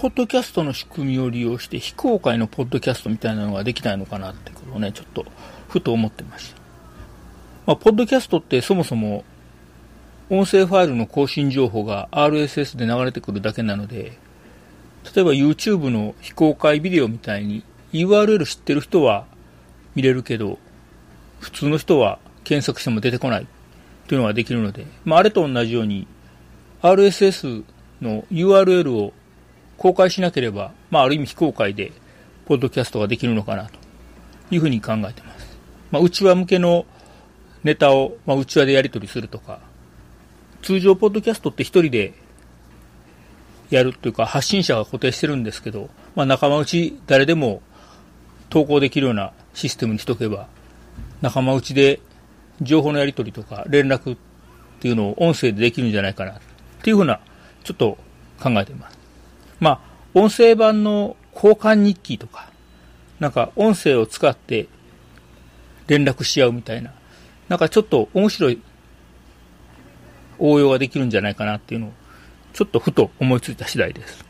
ポッドキャストの仕組みを利用して非公開のポッドキャストみたいなのができないのかなってことをね、ちょっとふと思ってました。まあ、ポッドキャストってそもそも音声ファイルの更新情報が RSS で流れてくるだけなので、例えば YouTube の非公開ビデオみたいに URL 知ってる人は見れるけど、普通の人は検索しても出てこないというのができるので、まあ、あれと同じように RSS の URL を公開しなければ、まあ、ある意味非公開でポッドキャストができるのかなというふうに考えてます。まあ、内輪向けのネタを、まあ、内輪でやり取りするとか、通常ポッドキャストって一人でやるというか発信者が固定してるんですけど、まあ、仲間内誰でも投稿できるようなシステムにしとけば、仲間内で情報のやり取りとか連絡っていうのを音声でできるんじゃないかなっていうふうな、ちょっと考えています。まあ、音声版の交換日記とか、なんか音声を使って連絡し合うみたいな、なんかちょっと面白い応用ができるんじゃないかなっていうのを、ちょっとふと思いついた次第です。